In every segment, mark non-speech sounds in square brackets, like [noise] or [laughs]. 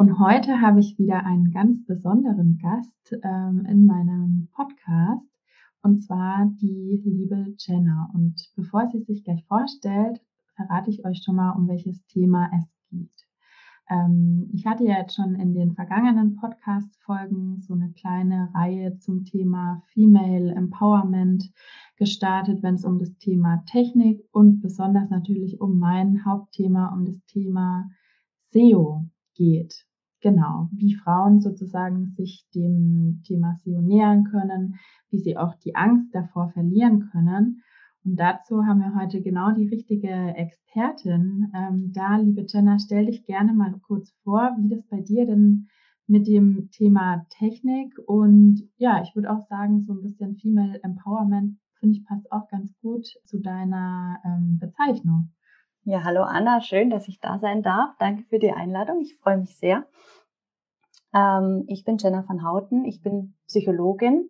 Und heute habe ich wieder einen ganz besonderen Gast ähm, in meinem Podcast, und zwar die liebe Jenna. Und bevor sie sich gleich vorstellt, verrate ich euch schon mal, um welches Thema es geht. Ähm, ich hatte ja jetzt schon in den vergangenen Podcast-Folgen so eine kleine Reihe zum Thema Female Empowerment gestartet, wenn es um das Thema Technik und besonders natürlich um mein Hauptthema, um das Thema SEO geht. Genau, wie Frauen sozusagen sich dem Thema SEO nähern können, wie sie auch die Angst davor verlieren können. Und dazu haben wir heute genau die richtige Expertin. Ähm, da, liebe Jenna, stell dich gerne mal kurz vor, wie das bei dir denn mit dem Thema Technik und ja, ich würde auch sagen, so ein bisschen Female Empowerment, finde ich, passt auch ganz gut zu deiner ähm, Bezeichnung. Ja, hallo Anna, schön, dass ich da sein darf. Danke für die Einladung. Ich freue mich sehr. Ähm, ich bin Jenna van Houten, ich bin Psychologin.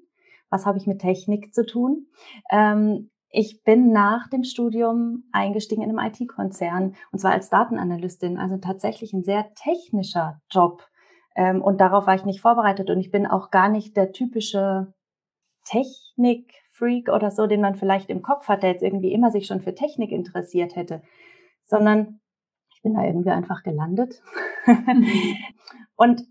Was habe ich mit Technik zu tun? Ähm, ich bin nach dem Studium eingestiegen in einem IT-Konzern und zwar als Datenanalystin, also tatsächlich ein sehr technischer Job. Ähm, und darauf war ich nicht vorbereitet und ich bin auch gar nicht der typische Technik-Freak oder so, den man vielleicht im Kopf hat, der jetzt irgendwie immer sich schon für Technik interessiert hätte, sondern ich bin da irgendwie einfach gelandet [laughs] und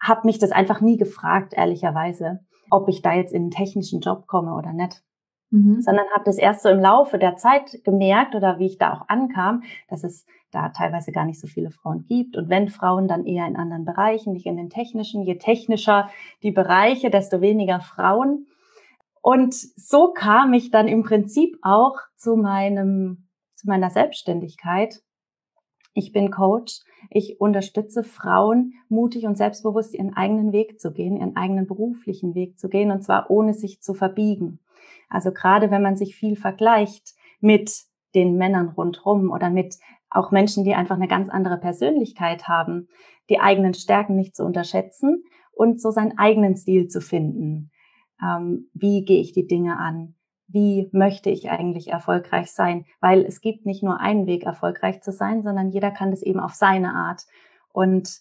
habe mich das einfach nie gefragt, ehrlicherweise, ob ich da jetzt in einen technischen Job komme oder nicht. Mhm. Sondern habe das erst so im Laufe der Zeit gemerkt oder wie ich da auch ankam, dass es da teilweise gar nicht so viele Frauen gibt. Und wenn Frauen, dann eher in anderen Bereichen, nicht in den technischen. Je technischer die Bereiche, desto weniger Frauen. Und so kam ich dann im Prinzip auch zu meinem, zu meiner Selbstständigkeit. Ich bin Coach. Ich unterstütze Frauen, mutig und selbstbewusst ihren eigenen Weg zu gehen, ihren eigenen beruflichen Weg zu gehen, und zwar ohne sich zu verbiegen. Also gerade wenn man sich viel vergleicht mit den Männern rundherum oder mit auch Menschen, die einfach eine ganz andere Persönlichkeit haben, die eigenen Stärken nicht zu unterschätzen und so seinen eigenen Stil zu finden. Ähm, wie gehe ich die Dinge an? Wie möchte ich eigentlich erfolgreich sein? Weil es gibt nicht nur einen Weg, erfolgreich zu sein, sondern jeder kann das eben auf seine Art. Und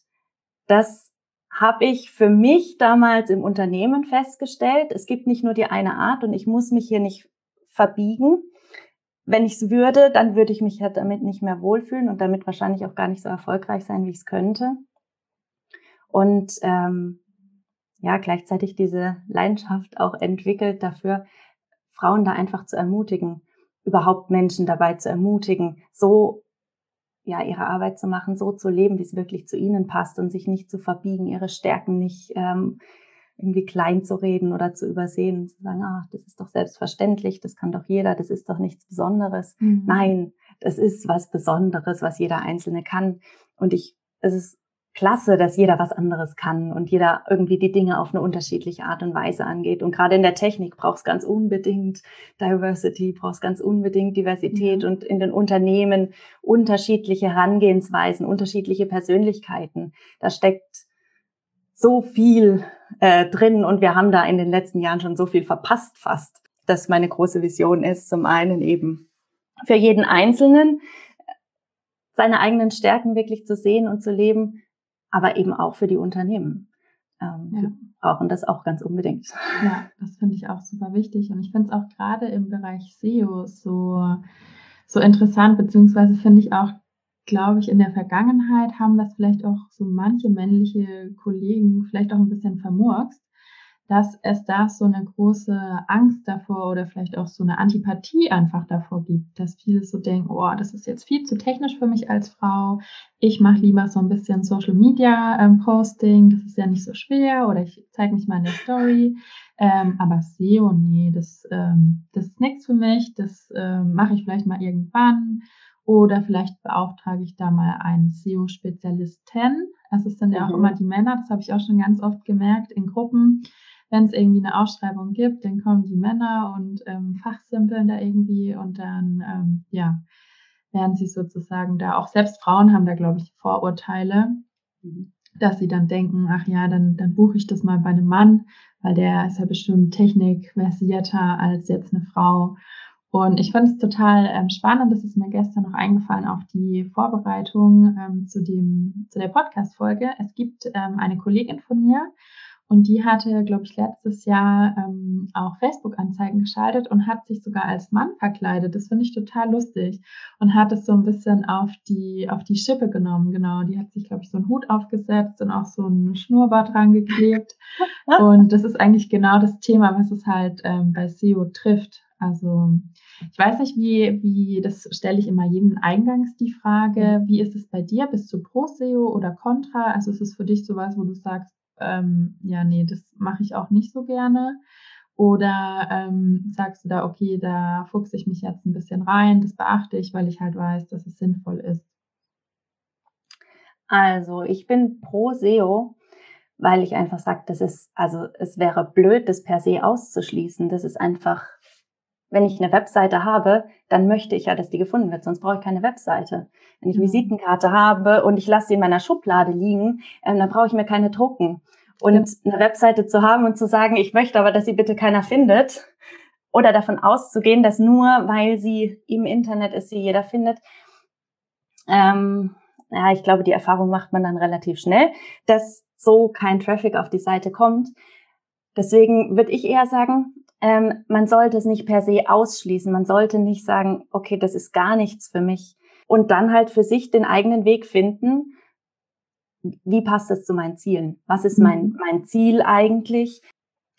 das habe ich für mich damals im Unternehmen festgestellt. Es gibt nicht nur die eine Art und ich muss mich hier nicht verbiegen, wenn ich es würde, dann würde ich mich damit nicht mehr wohlfühlen und damit wahrscheinlich auch gar nicht so erfolgreich sein, wie ich es könnte. Und ähm, ja, gleichzeitig diese Leidenschaft auch entwickelt dafür, Frauen da einfach zu ermutigen, überhaupt Menschen dabei zu ermutigen, so ja ihre Arbeit zu machen, so zu leben, wie es wirklich zu ihnen passt und sich nicht zu verbiegen, ihre Stärken nicht ähm, irgendwie klein zu reden oder zu übersehen, zu sagen, ach, das ist doch selbstverständlich, das kann doch jeder, das ist doch nichts Besonderes. Mhm. Nein, das ist was Besonderes, was jeder Einzelne kann. Und ich, es ist klasse, dass jeder was anderes kann und jeder irgendwie die Dinge auf eine unterschiedliche Art und Weise angeht. Und gerade in der Technik braucht es ganz unbedingt Diversity, braucht es ganz unbedingt Diversität mhm. und in den Unternehmen unterschiedliche Herangehensweisen, unterschiedliche Persönlichkeiten. Da steckt so viel äh, drin und wir haben da in den letzten Jahren schon so viel verpasst fast. dass meine große Vision ist, zum einen eben für jeden Einzelnen seine eigenen Stärken wirklich zu sehen und zu leben, aber eben auch für die Unternehmen. Ähm, ja. Die brauchen das auch ganz unbedingt. Ja, das finde ich auch super wichtig und ich finde es auch gerade im Bereich SEO so so interessant, beziehungsweise finde ich auch glaube ich, in der Vergangenheit haben das vielleicht auch so manche männliche Kollegen vielleicht auch ein bisschen vermurkst, dass es da so eine große Angst davor oder vielleicht auch so eine Antipathie einfach davor gibt, dass viele so denken, oh, das ist jetzt viel zu technisch für mich als Frau. Ich mache lieber so ein bisschen Social Media ähm, Posting, das ist ja nicht so schwer oder ich zeige mich mal in der Story. Ähm, aber SEO, nee, das, ähm, das ist nichts für mich, das ähm, mache ich vielleicht mal irgendwann Oder vielleicht beauftrage ich da mal einen SEO-Spezialisten. Also es sind ja auch mhm. immer die Männer, das habe ich auch schon ganz oft gemerkt in Gruppen. Wenn es irgendwie eine Ausschreibung gibt, dann kommen die Männer und ähm, fachsimpeln da irgendwie und dann, ähm, ja, werden sie sozusagen da, auch selbst Frauen haben da, glaube ich, Vorurteile, mhm. dass sie dann denken, ach ja, dann, dann buche ich das mal bei einem Mann, weil der ist ja bestimmt technikversierter als jetzt eine Frau. Und ich fand es total ähm, spannend, das ist mir gestern noch eingefallen auf die Vorbereitung ähm, zu, dem, zu der Podcast-Folge. Es gibt ähm, eine Kollegin von mir und die hatte, glaube ich, letztes Jahr ähm, auch Facebook-Anzeigen geschaltet und hat sich sogar als Mann verkleidet. Das finde ich total lustig und hat es so ein bisschen auf die, auf die Schippe genommen. Genau, die hat sich, glaube ich, so einen Hut aufgesetzt und auch so ein Schnurrbart dran geklebt. [laughs] und das ist eigentlich genau das Thema, was es halt ähm, bei SEO trifft. Also ich weiß nicht, wie, wie, das stelle ich immer jedem eingangs die Frage, wie ist es bei dir? Bist du pro SEO oder contra? Also ist es für dich sowas, wo du sagst, ähm, ja, nee, das mache ich auch nicht so gerne? Oder ähm, sagst du da, okay, da fuchse ich mich jetzt ein bisschen rein, das beachte ich, weil ich halt weiß, dass es sinnvoll ist? Also, ich bin pro SEO, weil ich einfach sage, das ist, also es wäre blöd, das per se auszuschließen. Das ist einfach wenn ich eine Webseite habe, dann möchte ich ja, dass die gefunden wird, sonst brauche ich keine Webseite. Wenn ich mhm. Visitenkarte habe und ich lasse sie in meiner Schublade liegen, ähm, dann brauche ich mir keine drucken. Und eine Webseite zu haben und zu sagen, ich möchte aber, dass sie bitte keiner findet, oder davon auszugehen, dass nur weil sie im Internet ist, sie jeder findet. Ähm, ja, ich glaube, die Erfahrung macht man dann relativ schnell, dass so kein Traffic auf die Seite kommt. Deswegen würde ich eher sagen, ähm, man sollte es nicht per se ausschließen. Man sollte nicht sagen, okay, das ist gar nichts für mich. Und dann halt für sich den eigenen Weg finden. Wie passt das zu meinen Zielen? Was ist mein, mhm. mein Ziel eigentlich?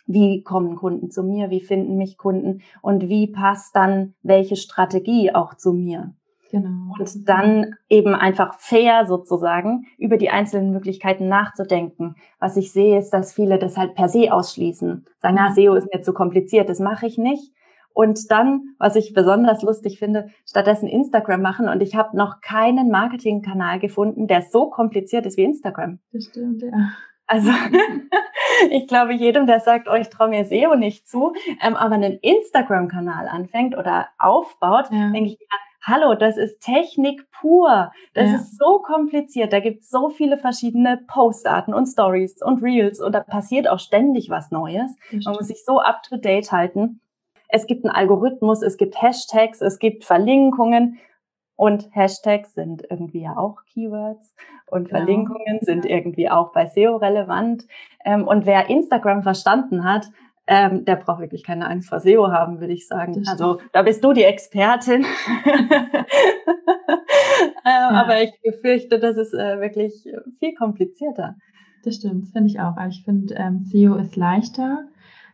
Wie kommen Kunden zu mir? Wie finden mich Kunden? Und wie passt dann welche Strategie auch zu mir? Genau. Und dann eben einfach fair sozusagen über die einzelnen Möglichkeiten nachzudenken. Was ich sehe, ist, dass viele das halt per se ausschließen. Sagen, na, SEO ist mir zu kompliziert, das mache ich nicht. Und dann, was ich besonders lustig finde, stattdessen Instagram machen. Und ich habe noch keinen Marketingkanal gefunden, der so kompliziert ist wie Instagram. Das stimmt, ja. Also [laughs] ich glaube, jedem, der sagt, oh, ich traue mir SEO nicht zu, ähm, aber einen Instagram-Kanal anfängt oder aufbaut, ja. denke ich, ja, hallo, das ist Technik pur. Das ja. ist so kompliziert. Da gibt es so viele verschiedene Postarten und Stories und Reels und da passiert auch ständig was Neues. Man muss sich so up to date halten. Es gibt einen Algorithmus, es gibt Hashtags, es gibt Verlinkungen und Hashtags sind irgendwie ja auch Keywords und genau. Verlinkungen sind irgendwie auch bei SEO relevant. Ähm, und wer Instagram verstanden hat, ähm, der braucht wirklich keine Angst vor SEO haben, würde ich sagen. Also da bist du die Expertin. [laughs] äh, ja. Aber ich befürchte, das ist äh, wirklich viel komplizierter. Das stimmt, finde ich auch. Aber ich finde, ähm, SEO ist leichter.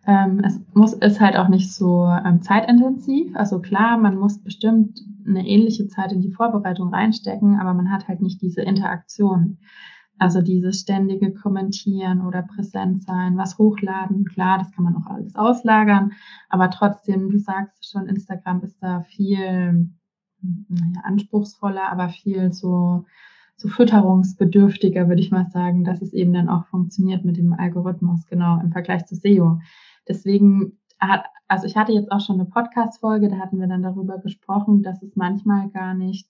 Ähm, es muss, ist halt auch nicht so ähm, zeitintensiv. Also klar, man muss bestimmt eine ähnliche Zeit in die Vorbereitung reinstecken, aber man hat halt nicht diese Interaktion. Also dieses ständige Kommentieren oder präsent sein, was hochladen, klar, das kann man auch alles auslagern, aber trotzdem, du sagst schon, Instagram ist da viel naja, anspruchsvoller, aber viel so, so fütterungsbedürftiger, würde ich mal sagen, dass es eben dann auch funktioniert mit dem Algorithmus, genau, im Vergleich zu SEO. Deswegen hat, also ich hatte jetzt auch schon eine Podcast-Folge, da hatten wir dann darüber gesprochen, dass es manchmal gar nicht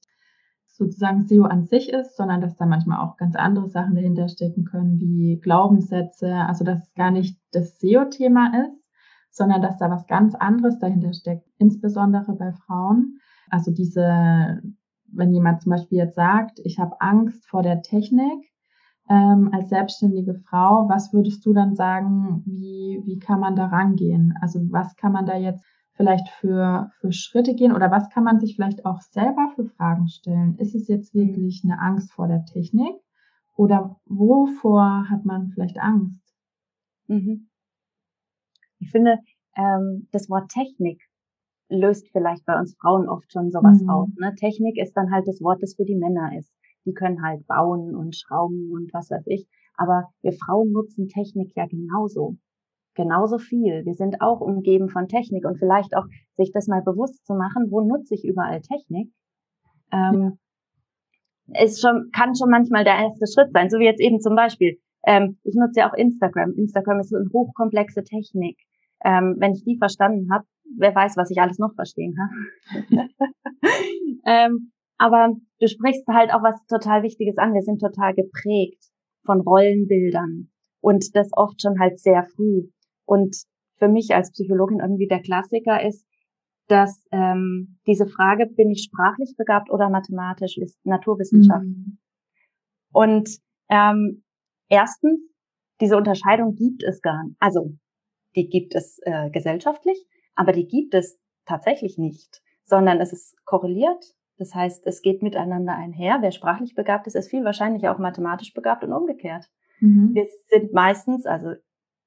sozusagen SEO an sich ist, sondern dass da manchmal auch ganz andere Sachen dahinter stecken können, wie Glaubenssätze, also dass es gar nicht das SEO-Thema ist, sondern dass da was ganz anderes dahinter steckt, insbesondere bei Frauen. Also diese, wenn jemand zum Beispiel jetzt sagt, ich habe Angst vor der Technik ähm, als selbstständige Frau, was würdest du dann sagen, wie, wie kann man da rangehen? Also was kann man da jetzt vielleicht für, für Schritte gehen oder was kann man sich vielleicht auch selber für Fragen stellen? Ist es jetzt wirklich eine Angst vor der Technik oder wovor hat man vielleicht Angst? Mhm. Ich finde, ähm, das Wort Technik löst vielleicht bei uns Frauen oft schon sowas mhm. auf. Ne? Technik ist dann halt das Wort, das für die Männer ist. Die können halt bauen und schrauben und was weiß ich. Aber wir Frauen nutzen Technik ja genauso genauso viel. Wir sind auch umgeben von Technik und vielleicht auch sich das mal bewusst zu machen, wo nutze ich überall Technik Ähm, ist schon, kann schon manchmal der erste Schritt sein, so wie jetzt eben zum Beispiel. Ähm, ich nutze ja auch Instagram. Instagram ist eine hochkomplexe Technik. Ähm, wenn ich die verstanden habe, wer weiß, was ich alles noch verstehen kann. [laughs] ähm, aber du sprichst halt auch was total Wichtiges an. Wir sind total geprägt von Rollenbildern und das oft schon halt sehr früh. Und für mich als Psychologin irgendwie der Klassiker ist, dass ähm, diese Frage, bin ich sprachlich begabt oder mathematisch, ist Naturwissenschaft. Mhm. Und ähm, erstens, diese Unterscheidung gibt es gar nicht. Also die gibt es äh, gesellschaftlich, aber die gibt es tatsächlich nicht, sondern es ist korreliert. Das heißt, es geht miteinander einher. Wer sprachlich begabt ist, ist viel wahrscheinlicher auch mathematisch begabt und umgekehrt. Mhm. Wir sind meistens, also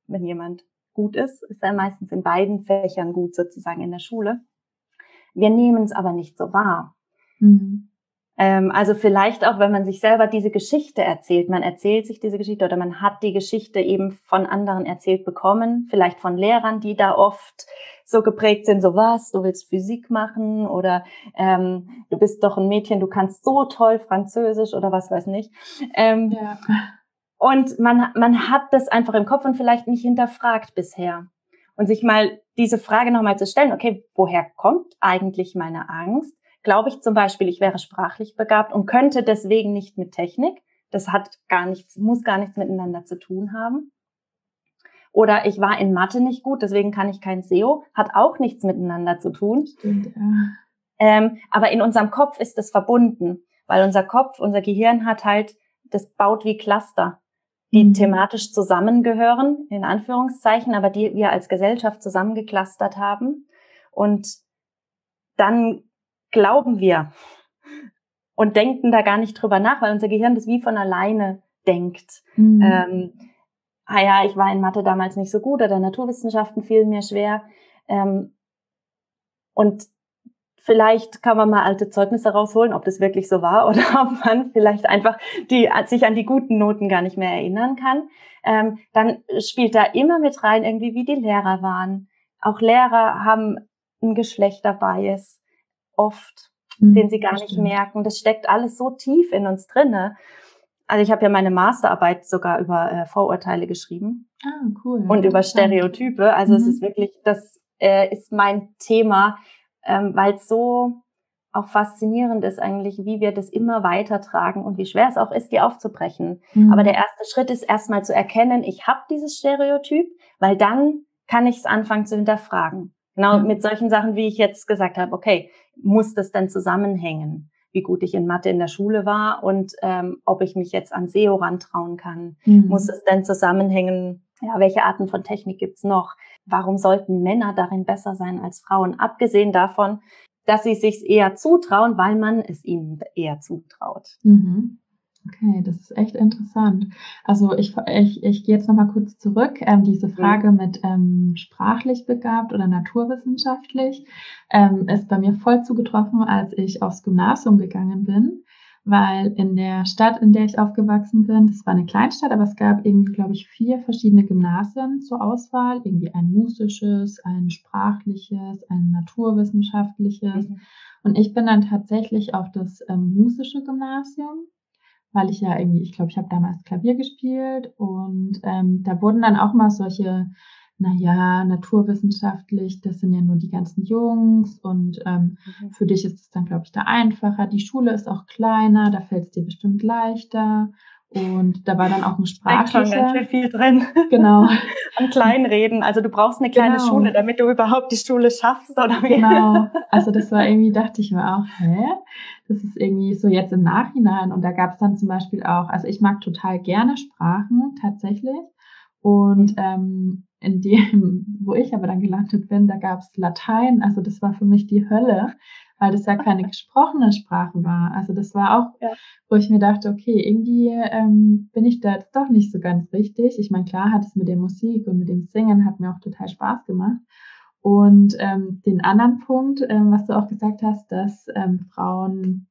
wenn jemand gut ist, ist er meistens in beiden Fächern gut sozusagen in der Schule. Wir nehmen es aber nicht so wahr. Mhm. Ähm, also vielleicht auch, wenn man sich selber diese Geschichte erzählt, man erzählt sich diese Geschichte oder man hat die Geschichte eben von anderen erzählt bekommen, vielleicht von Lehrern, die da oft so geprägt sind, so was, du willst Physik machen oder ähm, du bist doch ein Mädchen, du kannst so toll Französisch oder was weiß nicht. Ähm, ja. Und man, man hat das einfach im Kopf und vielleicht nicht hinterfragt bisher. Und sich mal diese Frage nochmal zu stellen, okay, woher kommt eigentlich meine Angst? Glaube ich zum Beispiel, ich wäre sprachlich begabt und könnte deswegen nicht mit Technik. Das hat gar nichts, muss gar nichts miteinander zu tun haben. Oder ich war in Mathe nicht gut, deswegen kann ich kein SEO, hat auch nichts miteinander zu tun. Stimmt, ja. ähm, aber in unserem Kopf ist es verbunden, weil unser Kopf, unser Gehirn hat halt, das baut wie Cluster die mhm. thematisch zusammengehören, in Anführungszeichen, aber die wir als Gesellschaft zusammengeklustert haben. Und dann glauben wir und denken da gar nicht drüber nach, weil unser Gehirn das wie von alleine denkt. Mhm. Ähm, ah ja, ich war in Mathe damals nicht so gut oder Naturwissenschaften fielen mir schwer. Ähm, und Vielleicht kann man mal alte Zeugnisse rausholen, ob das wirklich so war [laughs] oder ob man vielleicht einfach die, sich an die guten Noten gar nicht mehr erinnern kann. Ähm, dann spielt da immer mit rein irgendwie, wie die Lehrer waren. Auch Lehrer haben ein Geschlechterbias oft, mhm, den sie gar nicht stimmt. merken. Das steckt alles so tief in uns drinne. Also ich habe ja meine Masterarbeit sogar über äh, Vorurteile geschrieben. Ah, cool. Und über Stereotype. Also mhm. es ist wirklich, das äh, ist mein Thema, ähm, weil es so auch faszinierend ist eigentlich, wie wir das immer weitertragen und wie schwer es auch ist, die aufzubrechen. Mhm. Aber der erste Schritt ist erstmal zu erkennen, ich habe dieses Stereotyp, weil dann kann ich es anfangen zu hinterfragen. Genau mhm. mit solchen Sachen, wie ich jetzt gesagt habe, okay, muss das denn zusammenhängen? Wie gut ich in Mathe in der Schule war und ähm, ob ich mich jetzt an SEO rantrauen kann. Mhm. Muss es denn zusammenhängen, ja, welche Arten von Technik gibt's noch? Warum sollten Männer darin besser sein als Frauen? Abgesehen davon, dass sie sich eher zutrauen, weil man es ihnen eher zutraut. Mhm. Okay, das ist echt interessant. Also ich, ich, ich gehe jetzt nochmal kurz zurück. Ähm, diese Frage mhm. mit ähm, sprachlich begabt oder naturwissenschaftlich ähm, ist bei mir voll zugetroffen, als ich aufs Gymnasium gegangen bin weil in der Stadt, in der ich aufgewachsen bin, das war eine Kleinstadt, aber es gab irgendwie, glaube ich, vier verschiedene Gymnasien zur Auswahl. Irgendwie ein musisches, ein sprachliches, ein naturwissenschaftliches. Mhm. Und ich bin dann tatsächlich auf das ähm, musische Gymnasium, weil ich ja irgendwie, ich glaube, ich habe damals Klavier gespielt und ähm, da wurden dann auch mal solche naja, naturwissenschaftlich, das sind ja nur die ganzen Jungs und ähm, mhm. für dich ist es dann, glaube ich, da einfacher. Die Schule ist auch kleiner, da fällt es dir bestimmt leichter. Und da war dann auch ein sprachlicher. Da ganz schön viel drin. Genau. [laughs] An Kleinreden. Also du brauchst eine kleine genau. Schule, damit du überhaupt die Schule schaffst, oder wie? Genau. [laughs] Also das war irgendwie, dachte ich mir auch, hä? Das ist irgendwie so jetzt im Nachhinein. Und da gab es dann zum Beispiel auch, also ich mag total gerne Sprachen, tatsächlich. Und ähm, in dem, [laughs] wo ich aber dann gelandet bin, da gab es Latein. Also das war für mich die Hölle, weil das ja [laughs] keine gesprochene Sprache war. Also das war auch, ja. wo ich mir dachte, okay, irgendwie ähm, bin ich da jetzt doch nicht so ganz richtig. Ich meine, klar hat es mit der Musik und mit dem Singen hat mir auch total Spaß gemacht. Und ähm, den anderen Punkt, ähm, was du auch gesagt hast, dass ähm, Frauen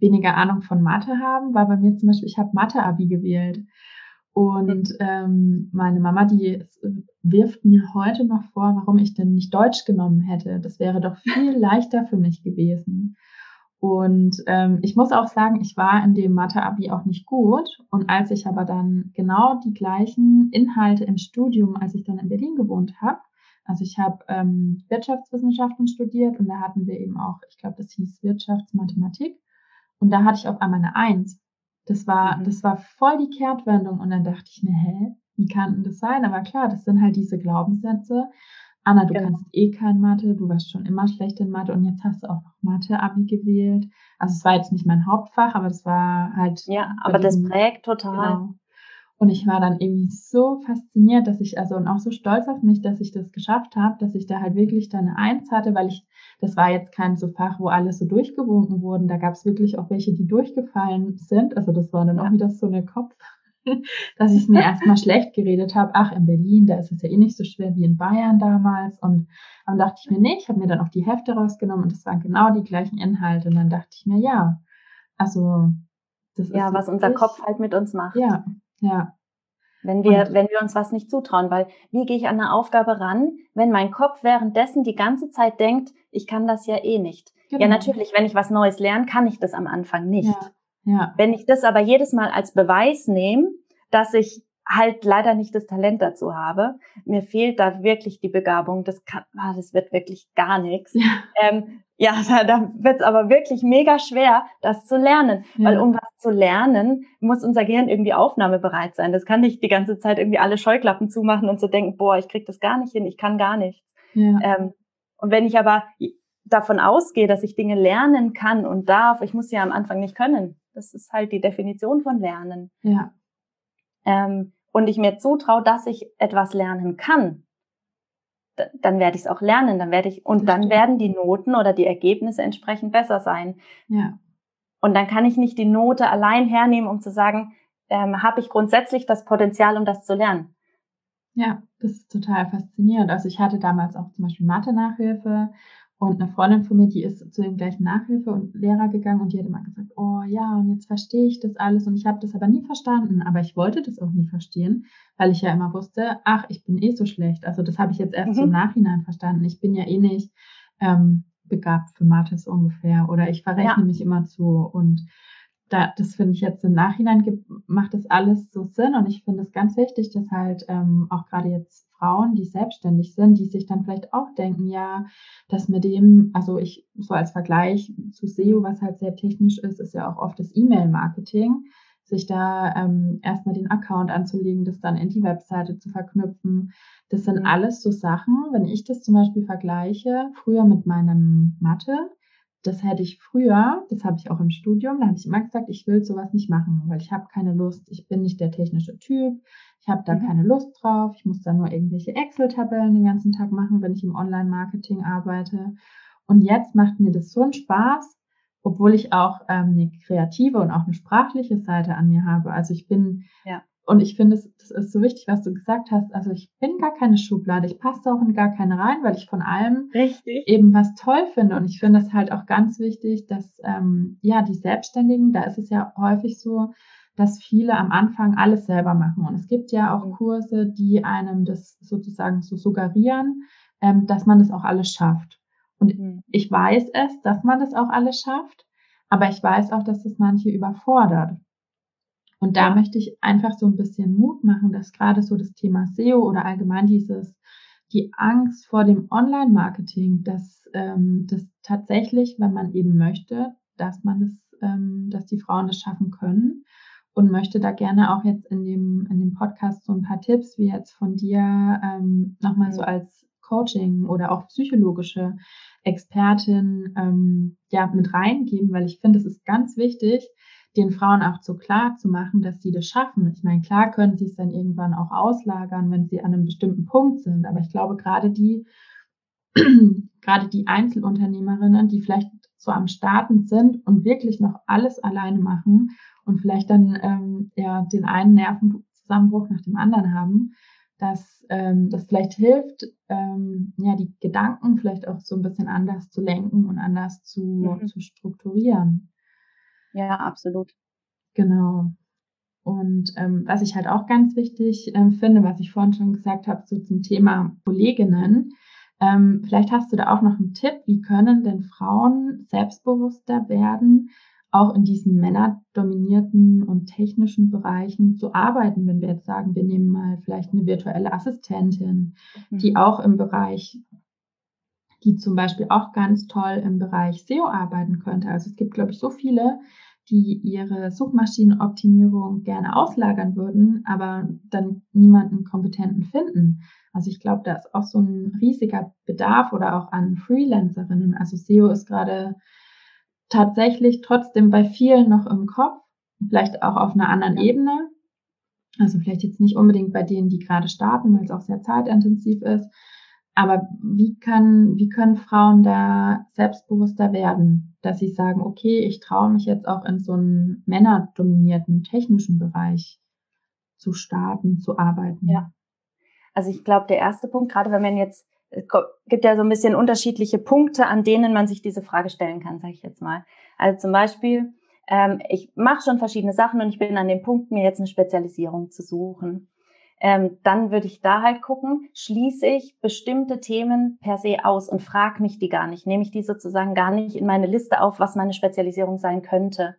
weniger Ahnung von Mathe haben, war bei mir zum Beispiel, ich habe Mathe-Abi gewählt. Und ähm, meine Mama, die wirft mir heute noch vor, warum ich denn nicht Deutsch genommen hätte. Das wäre doch [laughs] viel leichter für mich gewesen. Und ähm, ich muss auch sagen, ich war in dem Mathe-Abi auch nicht gut. Und als ich aber dann genau die gleichen Inhalte im Studium, als ich dann in Berlin gewohnt habe, also ich habe ähm, Wirtschaftswissenschaften studiert und da hatten wir eben auch, ich glaube, das hieß Wirtschaftsmathematik. Und da hatte ich auf einmal eine Eins. Das war, mhm. das war voll die Kehrtwendung. Und dann dachte ich mir, hä, wie kann denn das sein? Aber klar, das sind halt diese Glaubenssätze. Anna, du genau. kannst eh kein Mathe, du warst schon immer schlecht in Mathe und jetzt hast du auch noch Mathe-Abi gewählt. Also es war jetzt nicht mein Hauptfach, aber es war halt. Ja, aber das prägt total. Genau. Und ich war dann irgendwie so fasziniert, dass ich, also und auch so stolz auf mich, dass ich das geschafft habe, dass ich da halt wirklich dann eine Eins hatte, weil ich, das war jetzt kein so Fach, wo alles so durchgewunken wurden. Da gab es wirklich auch welche, die durchgefallen sind. Also das war dann ja. auch wieder so eine Kopf, [laughs] dass ich mir erstmal schlecht geredet habe. Ach, in Berlin, da ist es ja eh nicht so schwer wie in Bayern damals. Und dann dachte ich mir, nee, ich habe mir dann auch die Hefte rausgenommen und es waren genau die gleichen Inhalte. Und dann dachte ich mir, ja, also das ja, ist. Ja, was unser Kopf halt mit uns macht. Ja, ja. Wenn wir, und, wenn wir uns was nicht zutrauen, weil wie gehe ich an eine Aufgabe ran, wenn mein Kopf währenddessen die ganze Zeit denkt, ich kann das ja eh nicht. Genau. Ja, natürlich, wenn ich was Neues lerne, kann ich das am Anfang nicht. Ja, ja. Wenn ich das aber jedes Mal als Beweis nehme, dass ich halt leider nicht das Talent dazu habe. Mir fehlt da wirklich die Begabung. Das kann, ah, das wird wirklich gar nichts. Ja, ähm, ja [laughs] da, da wird es aber wirklich mega schwer, das zu lernen. Ja. Weil um was zu lernen, muss unser Gehirn irgendwie aufnahmebereit sein. Das kann nicht die ganze Zeit irgendwie alle Scheuklappen zumachen und so denken, boah, ich krieg das gar nicht hin, ich kann gar nichts. Ja. Ähm, und wenn ich aber davon ausgehe, dass ich Dinge lernen kann und darf, ich muss ja am Anfang nicht können. Das ist halt die Definition von Lernen. Ja. Ähm, und ich mir zutraue, dass ich etwas lernen kann, dann werde ich es auch lernen, dann werde ich und dann werden die Noten oder die Ergebnisse entsprechend besser sein. Ja. Und dann kann ich nicht die Note allein hernehmen, um zu sagen, ähm, habe ich grundsätzlich das Potenzial, um das zu lernen. Ja, das ist total faszinierend. Also ich hatte damals auch zum Beispiel Mathe-Nachhilfe und eine Freundin von mir, die ist zu dem gleichen Nachhilfe und Lehrer gegangen und die hat immer gesagt, oh ja, und jetzt verstehe ich das alles und ich habe das aber nie verstanden. Aber ich wollte das auch nie verstehen, weil ich ja immer wusste, ach, ich bin eh so schlecht. Also das habe ich jetzt erst mhm. im Nachhinein verstanden. Ich bin ja eh nicht ähm, begabt für Mathe so ungefähr oder ich verrechne ja. mich immer zu und da, das finde ich jetzt im Nachhinein macht das alles so Sinn und ich finde es ganz wichtig, dass halt ähm, auch gerade jetzt Frauen, die selbstständig sind, die sich dann vielleicht auch denken, ja, dass mit dem, also ich so als Vergleich zu SEO, was halt sehr technisch ist, ist ja auch oft das E-Mail-Marketing, sich da ähm, erstmal den Account anzulegen, das dann in die Webseite zu verknüpfen. Das sind mhm. alles so Sachen, wenn ich das zum Beispiel vergleiche, früher mit meinem Mathe, das hätte ich früher, das habe ich auch im Studium, da habe ich immer gesagt, ich will sowas nicht machen, weil ich habe keine Lust, ich bin nicht der technische Typ, ich habe da mhm. keine Lust drauf, ich muss da nur irgendwelche Excel-Tabellen den ganzen Tag machen, wenn ich im Online-Marketing arbeite. Und jetzt macht mir das so einen Spaß, obwohl ich auch ähm, eine kreative und auch eine sprachliche Seite an mir habe. Also ich bin ja. Und ich finde, es das ist so wichtig, was du gesagt hast. Also ich bin gar keine Schublade. Ich passe auch in gar keine rein, weil ich von allem Richtig. eben was toll finde. Und ich finde es halt auch ganz wichtig, dass ähm, ja die Selbstständigen, da ist es ja häufig so, dass viele am Anfang alles selber machen. Und es gibt ja auch mhm. Kurse, die einem das sozusagen so suggerieren, ähm, dass man das auch alles schafft. Und mhm. ich weiß es, dass man das auch alles schafft, aber ich weiß auch, dass das manche überfordert. Und da möchte ich einfach so ein bisschen Mut machen, dass gerade so das Thema SEO oder allgemein dieses, die Angst vor dem Online-Marketing, dass ähm, das tatsächlich, wenn man eben möchte, dass man das, ähm, dass die Frauen das schaffen können. Und möchte da gerne auch jetzt in dem, in dem Podcast so ein paar Tipps, wie jetzt von dir, ähm, nochmal so als Coaching oder auch psychologische Expertin ähm, ja mit reingeben, weil ich finde, es ist ganz wichtig, den Frauen auch so klar zu machen, dass sie das schaffen. Ich meine, klar können sie es dann irgendwann auch auslagern, wenn sie an einem bestimmten Punkt sind. Aber ich glaube, gerade die, [clears throat] gerade die Einzelunternehmerinnen, die vielleicht so am Starten sind und wirklich noch alles alleine machen und vielleicht dann ähm, ja den einen Nervenzusammenbruch nach dem anderen haben, dass ähm, das vielleicht hilft, ähm, ja die Gedanken vielleicht auch so ein bisschen anders zu lenken und anders zu, mhm. zu strukturieren. Ja, absolut. Genau. Und ähm, was ich halt auch ganz wichtig ähm, finde, was ich vorhin schon gesagt habe, so zum Thema Kolleginnen, Ähm, vielleicht hast du da auch noch einen Tipp, wie können denn Frauen selbstbewusster werden, auch in diesen männerdominierten und technischen Bereichen zu arbeiten, wenn wir jetzt sagen, wir nehmen mal vielleicht eine virtuelle Assistentin, die mhm. auch im Bereich, die zum Beispiel auch ganz toll im Bereich SEO arbeiten könnte. Also es gibt, glaube ich, so viele, die ihre Suchmaschinenoptimierung gerne auslagern würden, aber dann niemanden kompetenten finden. Also ich glaube, da ist auch so ein riesiger Bedarf oder auch an Freelancerinnen. Also SEO ist gerade tatsächlich trotzdem bei vielen noch im Kopf, vielleicht auch auf einer anderen Ebene. Also vielleicht jetzt nicht unbedingt bei denen, die gerade starten, weil es auch sehr zeitintensiv ist. Aber wie können, wie können Frauen da selbstbewusster werden, dass sie sagen, okay, ich traue mich jetzt auch in so einen männerdominierten technischen Bereich zu starten, zu arbeiten? Ja. Also ich glaube, der erste Punkt, gerade wenn man jetzt es gibt ja so ein bisschen unterschiedliche Punkte, an denen man sich diese Frage stellen kann, sage ich jetzt mal. Also zum Beispiel, ähm, ich mache schon verschiedene Sachen und ich bin an dem Punkt, mir jetzt eine Spezialisierung zu suchen. Ähm, dann würde ich da halt gucken, schließe ich bestimmte Themen per se aus und frage mich die gar nicht. Nehme ich die sozusagen gar nicht in meine Liste auf, was meine Spezialisierung sein könnte.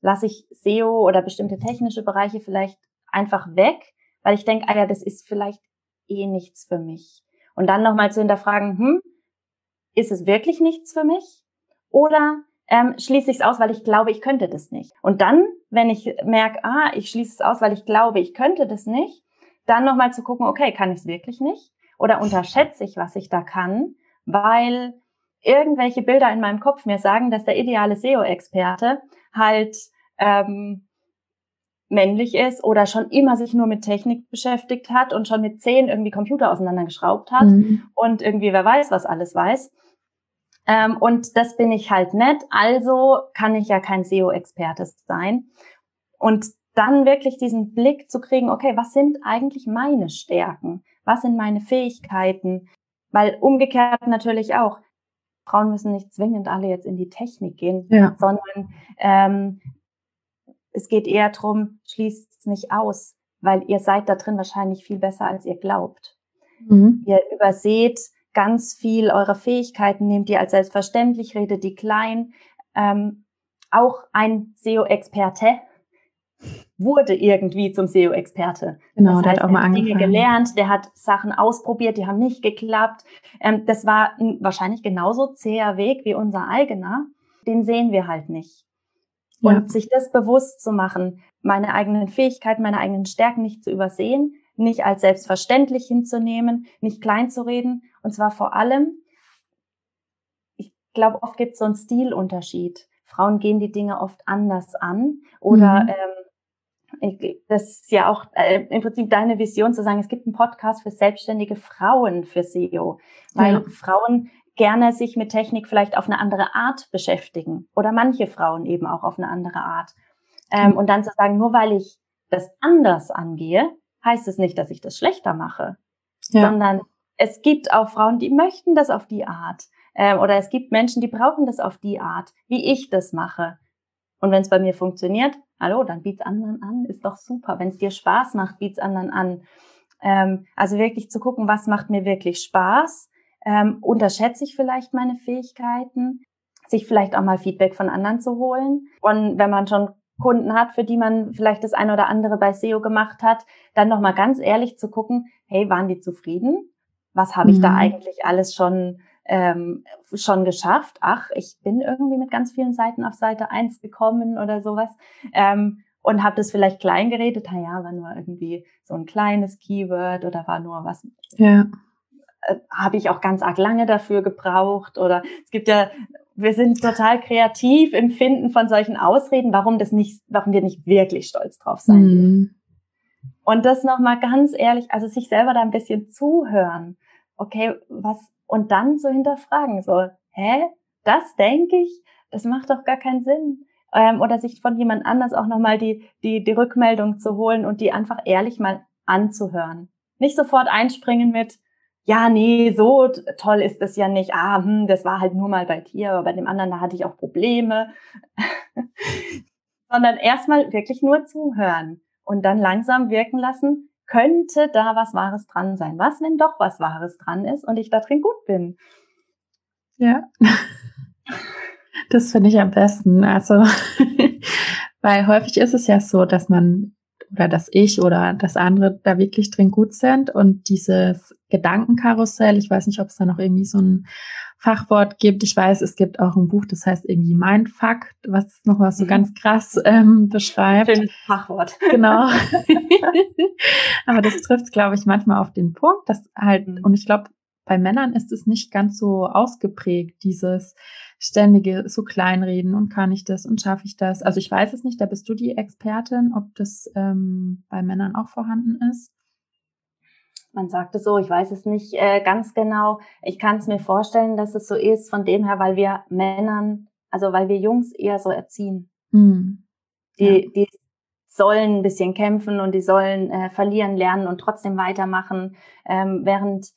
Lasse ich SEO oder bestimmte technische Bereiche vielleicht einfach weg, weil ich denke, ah ja, das ist vielleicht eh nichts für mich. Und dann nochmal zu hinterfragen, hm, ist es wirklich nichts für mich? Oder ähm, schließe ich es aus, weil ich glaube, ich könnte das nicht. Und dann, wenn ich merke, ah, ich schließe es aus, weil ich glaube, ich könnte das nicht, dann nochmal zu gucken, okay, kann ich es wirklich nicht? Oder unterschätze ich, was ich da kann, weil irgendwelche Bilder in meinem Kopf mir sagen, dass der ideale SEO-Experte halt ähm, männlich ist oder schon immer sich nur mit Technik beschäftigt hat und schon mit zehn irgendwie Computer auseinandergeschraubt hat mhm. und irgendwie wer weiß, was alles weiß. Ähm, und das bin ich halt nicht, also kann ich ja kein SEO-Experte sein. Und dann wirklich diesen Blick zu kriegen, okay, was sind eigentlich meine Stärken? Was sind meine Fähigkeiten? Weil umgekehrt natürlich auch, Frauen müssen nicht zwingend alle jetzt in die Technik gehen, ja. sondern ähm, es geht eher drum, schließt es nicht aus, weil ihr seid da drin wahrscheinlich viel besser, als ihr glaubt. Mhm. Ihr überseht ganz viel eure Fähigkeiten, nehmt ihr als selbstverständlich, redet die klein. Ähm, auch ein SEO-Experte wurde irgendwie zum SEO-Experte. Genau, das der hat auch mal Dinge gelernt, der hat Sachen ausprobiert, die haben nicht geklappt. Ähm, das war ein wahrscheinlich genauso zäher Weg wie unser eigener. Den sehen wir halt nicht. Und ja. sich das bewusst zu machen, meine eigenen Fähigkeiten, meine eigenen Stärken nicht zu übersehen, nicht als selbstverständlich hinzunehmen, nicht klein zu reden. Und zwar vor allem, ich glaube, oft gibt es so einen Stilunterschied. Frauen gehen die Dinge oft anders an. Oder mhm. ähm, das ist ja auch äh, im Prinzip deine Vision zu sagen, es gibt einen Podcast für selbstständige Frauen für SEO, weil ja. Frauen gerne sich mit Technik vielleicht auf eine andere Art beschäftigen oder manche Frauen eben auch auf eine andere Art. Ähm, mhm. Und dann zu sagen, nur weil ich das anders angehe, heißt es nicht, dass ich das schlechter mache, ja. sondern es gibt auch Frauen, die möchten das auf die Art. Ähm, oder es gibt Menschen, die brauchen das auf die Art, wie ich das mache. Und wenn es bei mir funktioniert, hallo, dann biet's anderen an, ist doch super. Wenn es dir Spaß macht, biet's anderen an. Ähm, also wirklich zu gucken, was macht mir wirklich Spaß ähm, unterschätze ich vielleicht meine Fähigkeiten, sich vielleicht auch mal Feedback von anderen zu holen. Und wenn man schon Kunden hat, für die man vielleicht das eine oder andere bei SEO gemacht hat, dann nochmal ganz ehrlich zu gucken, hey, waren die zufrieden? Was habe ich mhm. da eigentlich alles schon ähm, schon geschafft? Ach, ich bin irgendwie mit ganz vielen Seiten auf Seite eins gekommen oder sowas. Ähm, und habe das vielleicht klein geredet, naja, war nur irgendwie so ein kleines Keyword oder war nur was ja äh, habe ich auch ganz arg lange dafür gebraucht oder es gibt ja wir sind total kreativ im Finden von solchen Ausreden, warum das nicht, warum wir nicht wirklich stolz drauf sein mhm. Und das nochmal ganz ehrlich, also sich selber da ein bisschen zuhören. Okay, was, und dann so hinterfragen, so, hä, das denke ich, das macht doch gar keinen Sinn. Ähm, oder sich von jemand anders auch nochmal die, die, die Rückmeldung zu holen und die einfach ehrlich mal anzuhören. Nicht sofort einspringen mit, ja, nee, so toll ist das ja nicht. Ah, hm, das war halt nur mal bei dir, aber bei dem anderen, da hatte ich auch Probleme. [laughs] Sondern erstmal wirklich nur zuhören und dann langsam wirken lassen, könnte da was Wahres dran sein? Was, wenn doch was Wahres dran ist und ich da drin gut bin? Ja, das finde ich am besten. Also, [laughs] weil häufig ist es ja so, dass man oder dass ich oder dass andere da wirklich drin gut sind und dieses Gedankenkarussell, ich weiß nicht, ob es da noch irgendwie so ein Fachwort gibt. Ich weiß, es gibt auch ein Buch, das heißt irgendwie Mindfuck, was noch was so mhm. ganz krass ähm, beschreibt. Schönes Fachwort. Genau. [laughs] [laughs] Aber das trifft, glaube ich, manchmal auf den Punkt, dass halt, mhm. und ich glaube, bei Männern ist es nicht ganz so ausgeprägt, dieses ständige so kleinreden und kann ich das und schaffe ich das. Also ich weiß es nicht, da bist du die Expertin, ob das ähm, bei Männern auch vorhanden ist. Man sagt es so, ich weiß es nicht äh, ganz genau. Ich kann es mir vorstellen, dass es so ist, von dem her, weil wir Männern, also weil wir Jungs eher so erziehen. Mhm. Die, ja. die sollen ein bisschen kämpfen und die sollen äh, verlieren lernen und trotzdem weitermachen, ähm, während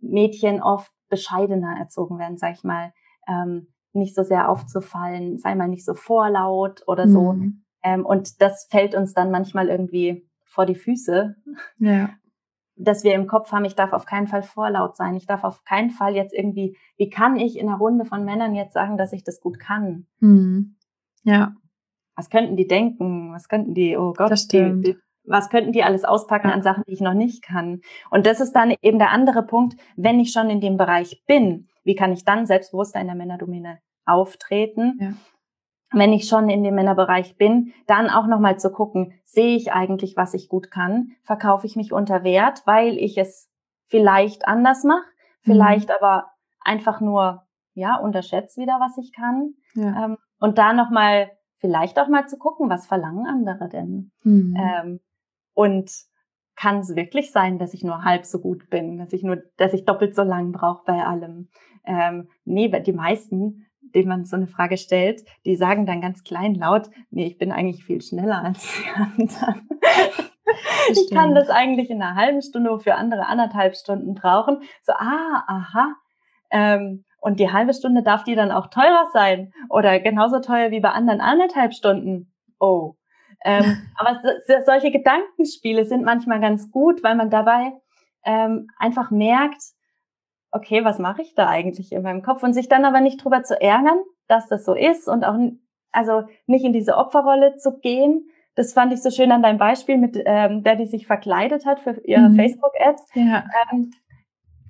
Mädchen oft bescheidener erzogen werden, sag ich mal. Ähm, nicht so sehr aufzufallen, sei mal nicht so vorlaut oder so. Mhm. Ähm, und das fällt uns dann manchmal irgendwie vor die Füße. Ja. Dass wir im Kopf haben, ich darf auf keinen Fall vorlaut sein. Ich darf auf keinen Fall jetzt irgendwie, wie kann ich in einer Runde von Männern jetzt sagen, dass ich das gut kann? Mhm. Ja. Was könnten die denken? Was könnten die, oh Gott, die, die, was könnten die alles auspacken ja. an Sachen, die ich noch nicht kann? Und das ist dann eben der andere Punkt, wenn ich schon in dem Bereich bin, wie kann ich dann selbstbewusster in der Männerdomäne auftreten? Ja. Wenn ich schon in dem Männerbereich bin, dann auch nochmal zu gucken, sehe ich eigentlich, was ich gut kann? Verkaufe ich mich unter Wert, weil ich es vielleicht anders mache, vielleicht mhm. aber einfach nur, ja, unterschätze wieder, was ich kann. Ja. Ähm, und da nochmal, vielleicht auch mal zu gucken, was verlangen andere denn? Mhm. Ähm, und kann es wirklich sein, dass ich nur halb so gut bin, dass ich nur, dass ich doppelt so lang brauche bei allem? Ähm, nee, die meisten, denen man so eine Frage stellt, die sagen dann ganz kleinlaut, nee, ich bin eigentlich viel schneller als die [laughs] anderen. ich kann das eigentlich in einer halben Stunde, wofür andere anderthalb Stunden brauchen. So, ah, aha. Ähm, und die halbe Stunde darf die dann auch teurer sein oder genauso teuer wie bei anderen anderthalb Stunden. Oh. Ähm, [laughs] aber so, solche Gedankenspiele sind manchmal ganz gut, weil man dabei ähm, einfach merkt, okay, was mache ich da eigentlich in meinem Kopf? Und sich dann aber nicht drüber zu ärgern, dass das so ist und auch also nicht in diese Opferrolle zu gehen. Das fand ich so schön an deinem Beispiel mit ähm, der, die sich verkleidet hat für ihre mhm. Facebook-Ads, ja. ähm,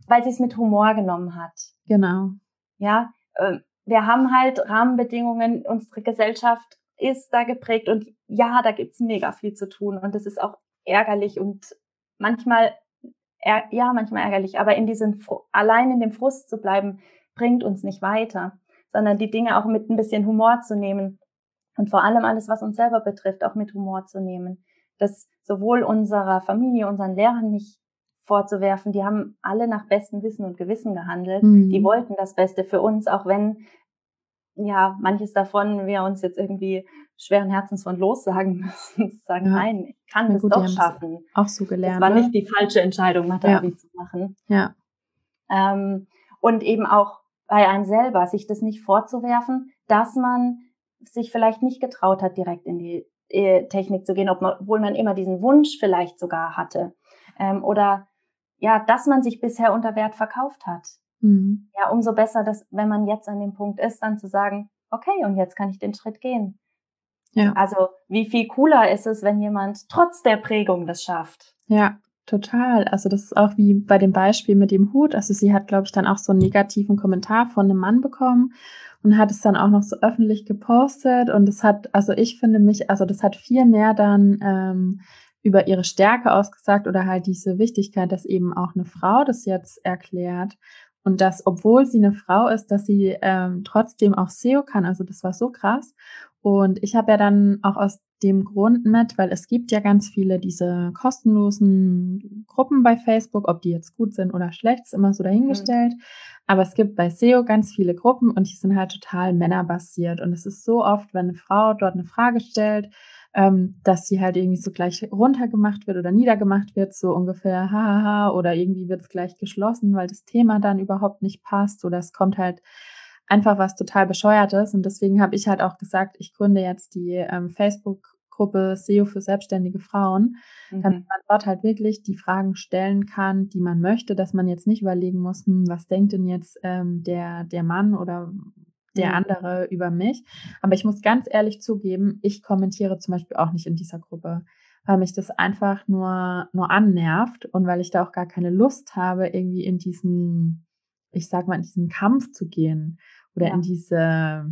weil sie es mit Humor genommen hat. Genau. Ja, äh, wir haben halt Rahmenbedingungen, unsere Gesellschaft ist da geprägt und ja, da gibt's mega viel zu tun und das ist auch ärgerlich und manchmal ja, manchmal ärgerlich, aber in diesem, allein in dem Frust zu bleiben, bringt uns nicht weiter, sondern die Dinge auch mit ein bisschen Humor zu nehmen und vor allem alles, was uns selber betrifft, auch mit Humor zu nehmen. Das sowohl unserer Familie, unseren Lehrern nicht vorzuwerfen, die haben alle nach bestem Wissen und Gewissen gehandelt. Mhm. Die wollten das Beste für uns, auch wenn ja manches davon wir uns jetzt irgendwie schweren Herzens von lossagen [laughs] müssen. Sagen, ja. nein, ich kann es doch schaffen. Auch so gelernt. Es war nicht die falsche Entscheidung, Mathe-Abi ja. zu machen. Ja. Ähm, und eben auch bei einem selber, sich das nicht vorzuwerfen, dass man sich vielleicht nicht getraut hat, direkt in die äh, Technik zu gehen, obwohl man immer diesen Wunsch vielleicht sogar hatte. Ähm, oder ja, dass man sich bisher unter Wert verkauft hat. Mhm. Ja, umso besser, dass wenn man jetzt an dem Punkt ist, dann zu sagen, okay, und jetzt kann ich den Schritt gehen. Ja. Also wie viel cooler ist es, wenn jemand trotz der Prägung das schafft? Ja, total. Also das ist auch wie bei dem Beispiel mit dem Hut. Also sie hat, glaube ich, dann auch so einen negativen Kommentar von einem Mann bekommen und hat es dann auch noch so öffentlich gepostet. Und es hat, also ich finde mich, also das hat viel mehr dann ähm, über ihre Stärke ausgesagt oder halt diese Wichtigkeit, dass eben auch eine Frau das jetzt erklärt. Und dass, obwohl sie eine Frau ist, dass sie ähm, trotzdem auch SEO kann. Also das war so krass. Und ich habe ja dann auch aus dem Grund mit, weil es gibt ja ganz viele diese kostenlosen Gruppen bei Facebook, ob die jetzt gut sind oder schlecht, ist immer so dahingestellt. Mhm. Aber es gibt bei SEO ganz viele Gruppen und die sind halt total männerbasiert. Und es ist so oft, wenn eine Frau dort eine Frage stellt, ähm, dass sie halt irgendwie so gleich runtergemacht wird oder niedergemacht wird, so ungefähr hahaha, oder irgendwie wird es gleich geschlossen, weil das Thema dann überhaupt nicht passt oder es kommt halt einfach was total bescheuertes. Und deswegen habe ich halt auch gesagt, ich gründe jetzt die ähm, Facebook Gruppe SEO für selbstständige Frauen, mhm. damit man dort halt wirklich die Fragen stellen kann, die man möchte, dass man jetzt nicht überlegen muss, hm, was denkt denn jetzt ähm, der, der Mann oder der mhm. andere über mich. Aber ich muss ganz ehrlich zugeben, ich kommentiere zum Beispiel auch nicht in dieser Gruppe, weil mich das einfach nur, nur annervt und weil ich da auch gar keine Lust habe, irgendwie in diesen, ich sag mal, in diesen Kampf zu gehen oder ja. in diese,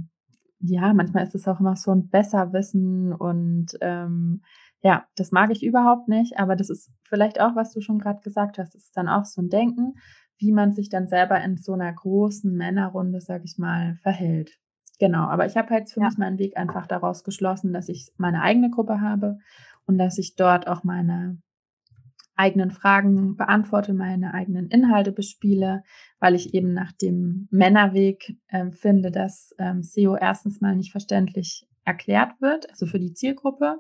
ja, manchmal ist es auch immer so ein Besserwissen und ähm, ja, das mag ich überhaupt nicht, aber das ist vielleicht auch, was du schon gerade gesagt hast, das ist dann auch so ein Denken, wie man sich dann selber in so einer großen Männerrunde, sag ich mal, verhält. Genau, aber ich habe halt für ja. mich meinen Weg einfach daraus geschlossen, dass ich meine eigene Gruppe habe und dass ich dort auch meine eigenen Fragen beantworte, meine eigenen Inhalte bespiele, weil ich eben nach dem Männerweg äh, finde, dass ähm, SEO erstens mal nicht verständlich erklärt wird, also für die Zielgruppe.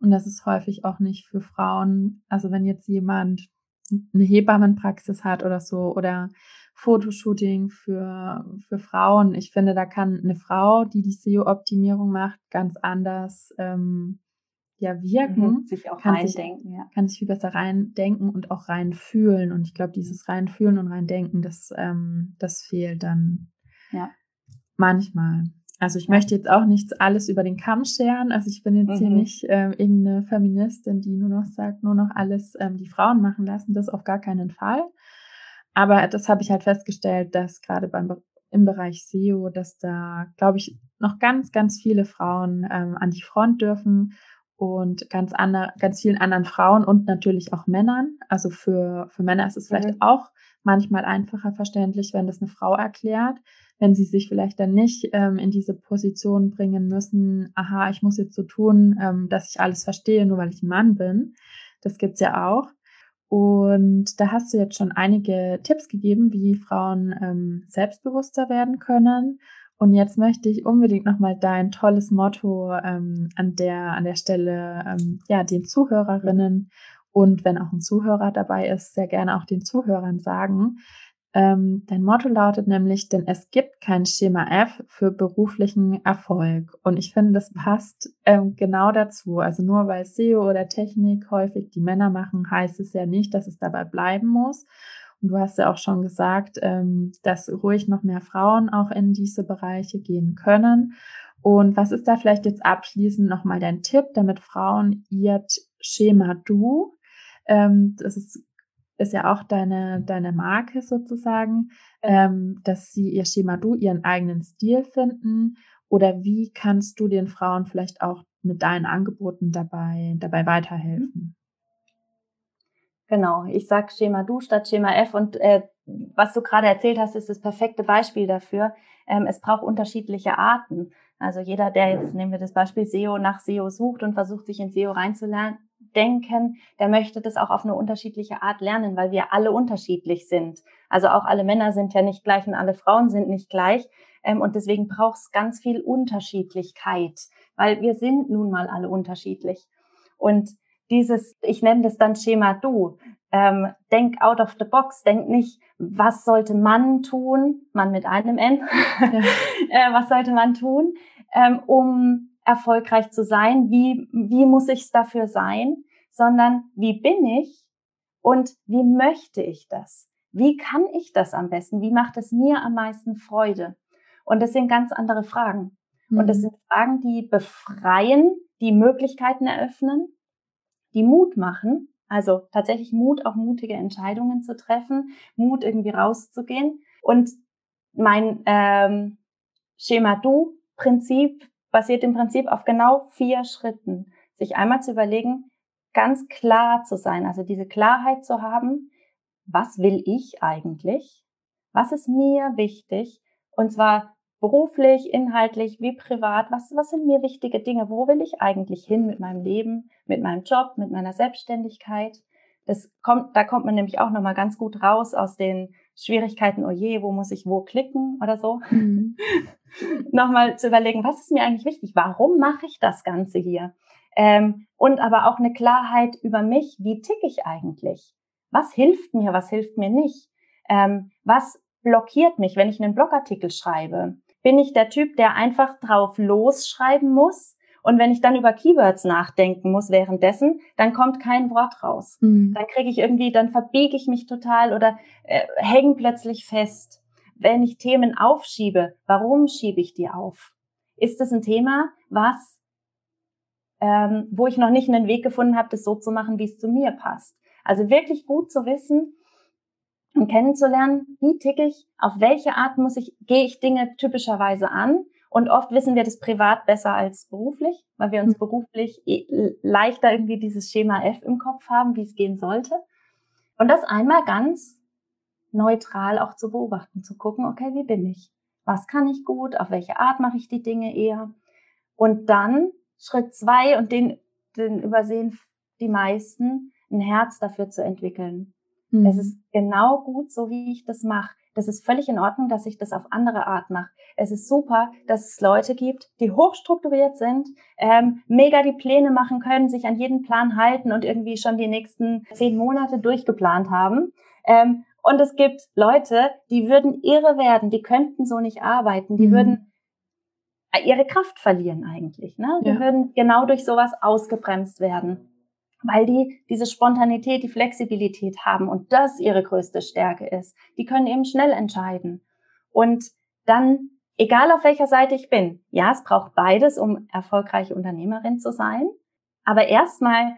Und das ist häufig auch nicht für Frauen. Also wenn jetzt jemand eine Hebammenpraxis hat oder so oder Fotoshooting für, für Frauen. Ich finde, da kann eine Frau, die die SEO-Optimierung macht, ganz anders ähm, ja wirken. Mhm, sich auch kann reindenken, sich, ja. Kann sich viel besser reindenken und auch reinfühlen. Und ich glaube, dieses reinfühlen und reindenken, das, ähm, das fehlt dann ja. manchmal. Also ich möchte jetzt auch nichts alles über den Kamm scheren. Also ich bin jetzt mhm. hier nicht ähm, irgendeine Feministin, die nur noch sagt, nur noch alles ähm, die Frauen machen lassen. Das auf gar keinen Fall. Aber das habe ich halt festgestellt, dass gerade beim im Bereich SEO, dass da, glaube ich, noch ganz, ganz viele Frauen ähm, an die Front dürfen und ganz andere, ganz vielen anderen Frauen und natürlich auch Männern. Also für, für Männer ist es vielleicht mhm. auch manchmal einfacher verständlich, wenn das eine Frau erklärt wenn sie sich vielleicht dann nicht ähm, in diese Position bringen müssen, aha, ich muss jetzt so tun, ähm, dass ich alles verstehe, nur weil ich ein Mann bin. Das gibt's ja auch. Und da hast du jetzt schon einige Tipps gegeben, wie Frauen ähm, selbstbewusster werden können. Und jetzt möchte ich unbedingt nochmal dein tolles Motto ähm, an der an der Stelle ähm, ja den Zuhörerinnen und wenn auch ein Zuhörer dabei ist, sehr gerne auch den Zuhörern sagen. Ähm, dein Motto lautet nämlich, denn es gibt kein Schema F für beruflichen Erfolg. Und ich finde, das passt ähm, genau dazu. Also nur weil SEO oder Technik häufig die Männer machen, heißt es ja nicht, dass es dabei bleiben muss. Und du hast ja auch schon gesagt, ähm, dass ruhig noch mehr Frauen auch in diese Bereiche gehen können. Und was ist da vielleicht jetzt abschließend nochmal dein Tipp, damit Frauen ihr Schema Du, ähm, das ist ist ja auch deine, deine Marke sozusagen, ähm, dass sie ihr Schema Du, ihren eigenen Stil finden? Oder wie kannst du den Frauen vielleicht auch mit deinen Angeboten dabei, dabei weiterhelfen? Genau, ich sag Schema Du statt Schema F und äh, was du gerade erzählt hast, ist das perfekte Beispiel dafür. Ähm, es braucht unterschiedliche Arten. Also jeder, der jetzt, nehmen wir das Beispiel SEO, nach SEO sucht und versucht, sich in SEO reinzulernen, denken, der möchte das auch auf eine unterschiedliche Art lernen, weil wir alle unterschiedlich sind. Also auch alle Männer sind ja nicht gleich und alle Frauen sind nicht gleich. Ähm, und deswegen braucht es ganz viel Unterschiedlichkeit, weil wir sind nun mal alle unterschiedlich. Und dieses, ich nenne das dann Schema Du. Ähm, denk out of the box, denk nicht, was sollte man tun, Mann mit einem N, [laughs] äh, was sollte man tun, ähm, um erfolgreich zu sein, wie, wie muss ich es dafür sein, sondern wie bin ich und wie möchte ich das? Wie kann ich das am besten? Wie macht es mir am meisten Freude? Und das sind ganz andere Fragen. Mhm. Und das mhm. sind Fragen, die befreien, die Möglichkeiten eröffnen, die Mut machen, also tatsächlich Mut, auch mutige Entscheidungen zu treffen, Mut irgendwie rauszugehen. Und mein ähm, Schema-Du-Prinzip basiert im Prinzip auf genau vier Schritten. Sich einmal zu überlegen, ganz klar zu sein, also diese Klarheit zu haben, was will ich eigentlich? Was ist mir wichtig? Und zwar beruflich, inhaltlich, wie privat, was, was sind mir wichtige Dinge? Wo will ich eigentlich hin mit meinem Leben, mit meinem Job, mit meiner Selbstständigkeit? Das kommt, da kommt man nämlich auch nochmal ganz gut raus aus den Schwierigkeiten, oh je, wo muss ich wo klicken oder so. [laughs] Mhm. [laughs] nochmal zu überlegen, was ist mir eigentlich wichtig? Warum mache ich das Ganze hier? Ähm, und aber auch eine Klarheit über mich. Wie tick ich eigentlich? Was hilft mir? Was hilft mir nicht? Ähm, was blockiert mich, wenn ich einen Blogartikel schreibe? Bin ich der Typ, der einfach drauf losschreiben muss Und wenn ich dann über Keywords nachdenken muss währenddessen, dann kommt kein Wort raus. Mhm. Dann kriege ich irgendwie, dann verbiege ich mich total oder äh, hänge plötzlich fest. Wenn ich Themen aufschiebe, warum schiebe ich die auf? Ist es ein Thema, was, ähm, wo ich noch nicht einen Weg gefunden habe, das so zu machen, wie es zu mir passt? Also wirklich gut zu wissen, und kennenzulernen, wie ticke ich, auf welche Art muss ich, gehe ich Dinge typischerweise an. Und oft wissen wir das privat besser als beruflich, weil wir uns mhm. beruflich eh, leichter irgendwie dieses Schema F im Kopf haben, wie es gehen sollte. Und das einmal ganz neutral auch zu beobachten, zu gucken, okay, wie bin ich? Was kann ich gut? Auf welche Art mache ich die Dinge eher? Und dann Schritt zwei, und den, den übersehen die meisten, ein Herz dafür zu entwickeln. Mhm. Es ist genau gut, so wie ich das mache. Das ist völlig in Ordnung, dass ich das auf andere Art mache. Es ist super, dass es Leute gibt, die hochstrukturiert sind, ähm, mega die Pläne machen können, sich an jeden Plan halten und irgendwie schon die nächsten zehn Monate durchgeplant haben. Ähm, und es gibt Leute, die würden irre werden, die könnten so nicht arbeiten, die mhm. würden ihre Kraft verlieren eigentlich. Ne? Die ja. würden genau durch sowas ausgebremst werden weil die diese Spontanität, die Flexibilität haben und das ihre größte Stärke ist. Die können eben schnell entscheiden. Und dann, egal auf welcher Seite ich bin, ja, es braucht beides, um erfolgreiche Unternehmerin zu sein, aber erstmal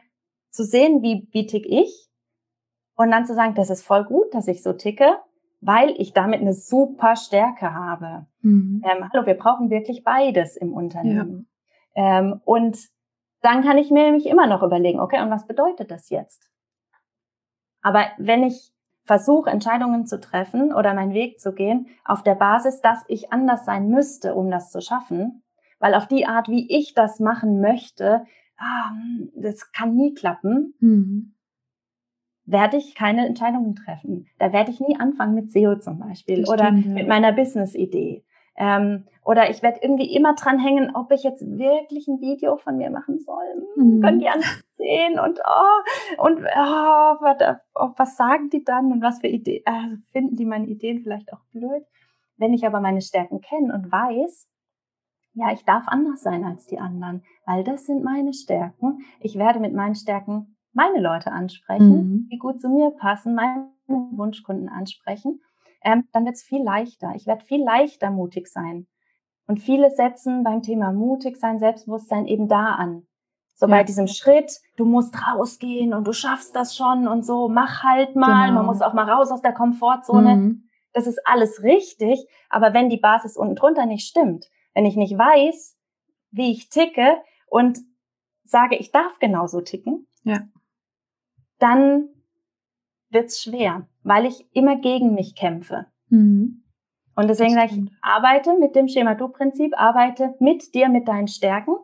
zu sehen, wie, wie tick ich und dann zu sagen, das ist voll gut, dass ich so ticke, weil ich damit eine super Stärke habe. Mhm. Ähm, hallo, wir brauchen wirklich beides im Unternehmen. Ja. Ähm, und dann kann ich mir nämlich immer noch überlegen, okay, und was bedeutet das jetzt? Aber wenn ich versuche, Entscheidungen zu treffen oder meinen Weg zu gehen, auf der Basis, dass ich anders sein müsste, um das zu schaffen, weil auf die Art, wie ich das machen möchte, ah, das kann nie klappen, mhm. werde ich keine Entscheidungen treffen. Da werde ich nie anfangen mit SEO zum Beispiel das oder stimmt, ja. mit meiner Business-Idee. Ähm, oder ich werde irgendwie immer dran hängen, ob ich jetzt wirklich ein Video von mir machen soll. Hm, mhm. Können die anderen sehen und oh, und oh, was, oh, was sagen die dann und was für Ideen, äh, finden die meine Ideen vielleicht auch blöd. Wenn ich aber meine Stärken kenne und weiß, ja, ich darf anders sein als die anderen, weil das sind meine Stärken. Ich werde mit meinen Stärken meine Leute ansprechen, mhm. die gut zu mir passen, meine Wunschkunden ansprechen ähm, dann wird es viel leichter. Ich werde viel leichter mutig sein. Und viele setzen beim Thema mutig sein, Selbstbewusstsein eben da an. So ja. bei diesem Schritt, du musst rausgehen und du schaffst das schon und so, mach halt mal, genau. man muss auch mal raus aus der Komfortzone. Mhm. Das ist alles richtig, aber wenn die Basis unten drunter nicht stimmt, wenn ich nicht weiß, wie ich ticke und sage, ich darf genauso ticken, ja. dann wird's schwer, weil ich immer gegen mich kämpfe. Mhm. Und deswegen sage ich, arbeite mit dem Schema-Du-Prinzip, arbeite mit dir, mit deinen Stärken,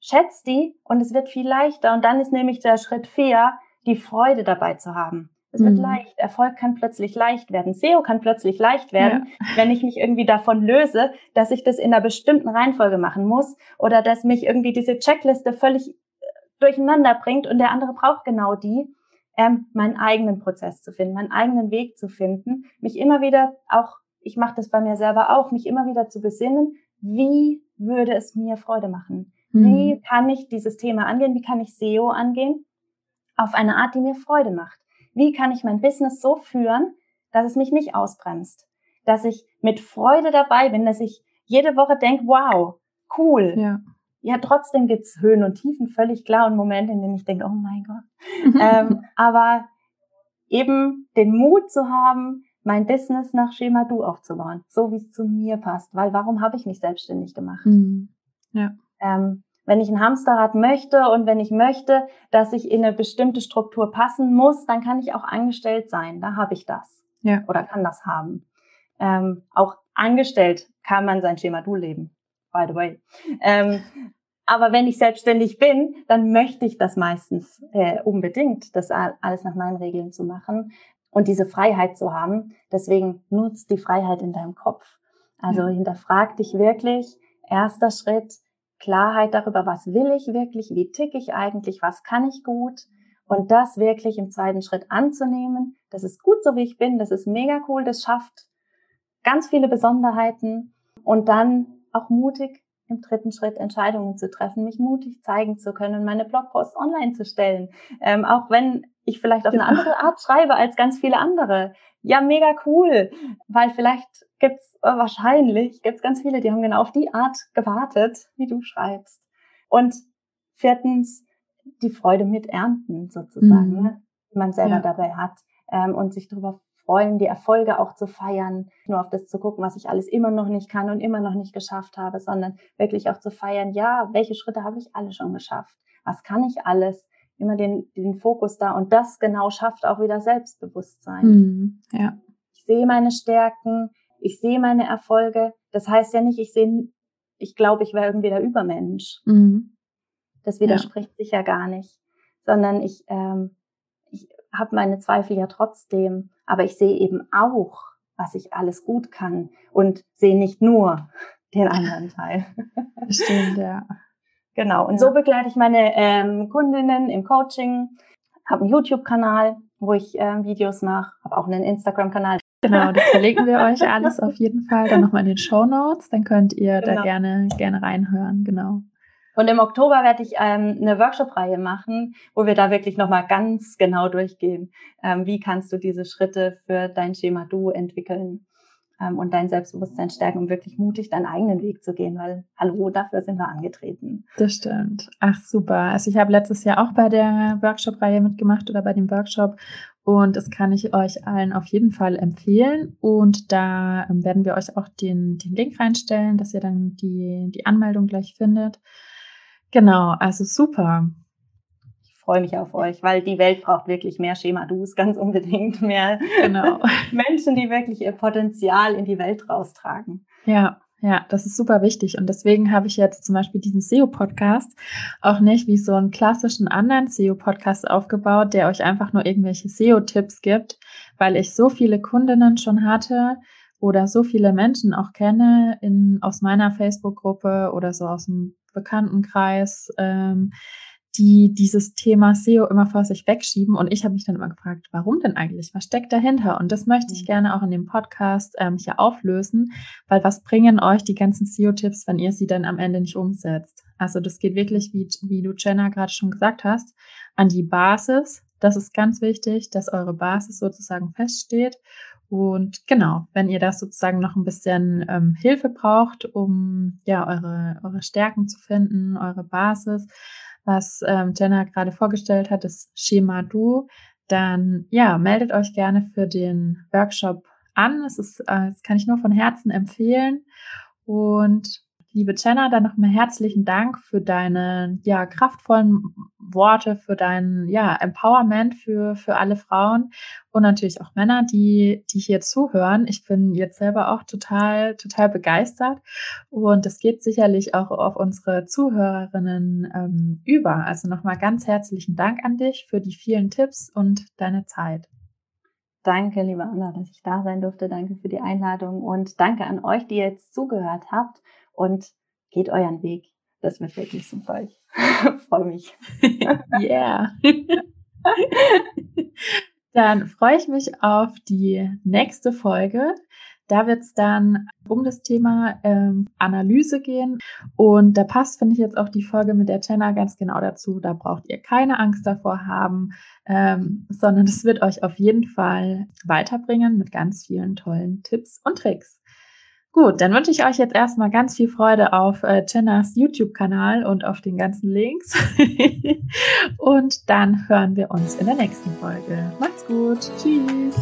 schätz die und es wird viel leichter. Und dann ist nämlich der Schritt vier, die Freude dabei zu haben. Es wird mhm. leicht. Erfolg kann plötzlich leicht werden. SEO kann plötzlich leicht werden, ja. wenn ich mich irgendwie davon löse, dass ich das in einer bestimmten Reihenfolge machen muss oder dass mich irgendwie diese Checkliste völlig äh, durcheinander bringt und der andere braucht genau die ähm, meinen eigenen Prozess zu finden, meinen eigenen Weg zu finden, mich immer wieder auch, ich mache das bei mir selber auch, mich immer wieder zu besinnen, wie würde es mir Freude machen? Mhm. Wie kann ich dieses Thema angehen? Wie kann ich SEO angehen? Auf eine Art, die mir Freude macht. Wie kann ich mein Business so führen, dass es mich nicht ausbremst? Dass ich mit Freude dabei bin, dass ich jede Woche denke, wow, cool. Ja ja, trotzdem gibt's Höhen und Tiefen, völlig klar, und Momente, in denen ich denke, oh mein Gott. [laughs] ähm, aber eben den Mut zu haben, mein Business nach Schema Du aufzubauen, so wie es zu mir passt. Weil warum habe ich mich selbstständig gemacht? Mhm. Ja. Ähm, wenn ich ein Hamsterrad möchte und wenn ich möchte, dass ich in eine bestimmte Struktur passen muss, dann kann ich auch angestellt sein. Da habe ich das. Ja. Oder kann das haben. Ähm, auch angestellt kann man sein Schema Du leben by the way. Ähm, aber wenn ich selbstständig bin, dann möchte ich das meistens äh, unbedingt, das alles nach meinen Regeln zu machen und diese Freiheit zu haben. Deswegen nutzt die Freiheit in deinem Kopf. Also ja. hinterfrag dich wirklich. Erster Schritt, Klarheit darüber, was will ich wirklich, wie tick ich eigentlich, was kann ich gut und das wirklich im zweiten Schritt anzunehmen. Das ist gut so wie ich bin, das ist mega cool, das schafft ganz viele Besonderheiten und dann auch mutig im dritten Schritt Entscheidungen zu treffen, mich mutig zeigen zu können und meine Blogposts online zu stellen. Ähm, auch wenn ich vielleicht auf eine andere Art schreibe als ganz viele andere. Ja, mega cool, weil vielleicht gibt's äh, wahrscheinlich gibt's ganz viele, die haben genau auf die Art gewartet, wie du schreibst. Und viertens die Freude mit ernten sozusagen, mhm. ne, die man selber ja. dabei hat ähm, und sich darüber freuen, die Erfolge auch zu feiern, nur auf das zu gucken, was ich alles immer noch nicht kann und immer noch nicht geschafft habe, sondern wirklich auch zu feiern, ja, welche Schritte habe ich alle schon geschafft? Was kann ich alles? Immer den, den Fokus da und das genau schafft auch wieder Selbstbewusstsein. Mhm, ja. Ich sehe meine Stärken, ich sehe meine Erfolge. Das heißt ja nicht, ich sehe, ich glaube, ich wäre irgendwie der Übermensch. Mhm. Das widerspricht ja. sich ja gar nicht, sondern ich, ähm, ich habe meine Zweifel ja trotzdem aber ich sehe eben auch, was ich alles gut kann und sehe nicht nur den anderen Teil. [laughs] Stimmt, ja. Genau. Und ja. so begleite ich meine ähm, Kundinnen im Coaching, habe einen YouTube-Kanal, wo ich ähm, Videos mache, habe auch einen Instagram-Kanal. Genau, das [laughs] verlinken wir euch alles auf jeden Fall dann nochmal in den Show Notes. Dann könnt ihr genau. da gerne, gerne reinhören, genau. Und im Oktober werde ich ähm, eine Workshop-Reihe machen, wo wir da wirklich nochmal ganz genau durchgehen. Ähm, wie kannst du diese Schritte für dein Schema Du entwickeln ähm, und dein Selbstbewusstsein stärken, um wirklich mutig deinen eigenen Weg zu gehen, weil hallo, dafür sind wir angetreten. Das stimmt. Ach super. Also ich habe letztes Jahr auch bei der Workshop-Reihe mitgemacht oder bei dem Workshop und das kann ich euch allen auf jeden Fall empfehlen. Und da ähm, werden wir euch auch den, den Link reinstellen, dass ihr dann die, die Anmeldung gleich findet. Genau, also super. Ich freue mich auf euch, weil die Welt braucht wirklich mehr Schema-Dus, ganz unbedingt mehr genau. [laughs] Menschen, die wirklich ihr Potenzial in die Welt raustragen. Ja, ja, das ist super wichtig. Und deswegen habe ich jetzt zum Beispiel diesen SEO-Podcast auch nicht wie so einen klassischen anderen SEO-Podcast aufgebaut, der euch einfach nur irgendwelche SEO-Tipps gibt, weil ich so viele Kundinnen schon hatte oder so viele Menschen auch kenne in, aus meiner Facebook-Gruppe oder so aus dem Bekanntenkreis, ähm, die dieses Thema SEO immer vor sich wegschieben. Und ich habe mich dann immer gefragt, warum denn eigentlich? Was steckt dahinter? Und das möchte ich mhm. gerne auch in dem Podcast ähm, hier auflösen, weil was bringen euch die ganzen SEO-Tipps, wenn ihr sie dann am Ende nicht umsetzt? Also das geht wirklich, wie, wie du Jenna gerade schon gesagt hast, an die Basis. Das ist ganz wichtig, dass eure Basis sozusagen feststeht. Und genau, wenn ihr das sozusagen noch ein bisschen ähm, Hilfe braucht, um ja eure, eure Stärken zu finden, eure Basis, was ähm, Jenna gerade vorgestellt hat, das Schema Du, dann ja, meldet euch gerne für den Workshop an. Das ist, äh, das kann ich nur von Herzen empfehlen. Und Liebe Jenna, dann nochmal herzlichen Dank für deine ja, kraftvollen Worte, für dein ja, Empowerment für, für alle Frauen und natürlich auch Männer, die, die hier zuhören. Ich bin jetzt selber auch total, total begeistert und das geht sicherlich auch auf unsere Zuhörerinnen ähm, über. Also nochmal ganz herzlichen Dank an dich für die vielen Tipps und deine Zeit. Danke, liebe Anna, dass ich da sein durfte. Danke für die Einladung und danke an euch, die jetzt zugehört habt und geht euren Weg. Das wird wirklich super. Ich freue mich. [laughs] yeah. Dann freue ich mich auf die nächste Folge. Da wird es dann um das Thema ähm, Analyse gehen. Und da passt, finde ich, jetzt auch die Folge mit der Jenna ganz genau dazu. Da braucht ihr keine Angst davor haben, ähm, sondern es wird euch auf jeden Fall weiterbringen mit ganz vielen tollen Tipps und Tricks. Gut, dann wünsche ich euch jetzt erstmal ganz viel Freude auf äh, Jennas YouTube-Kanal und auf den ganzen Links. [laughs] und dann hören wir uns in der nächsten Folge. Macht's gut. Tschüss.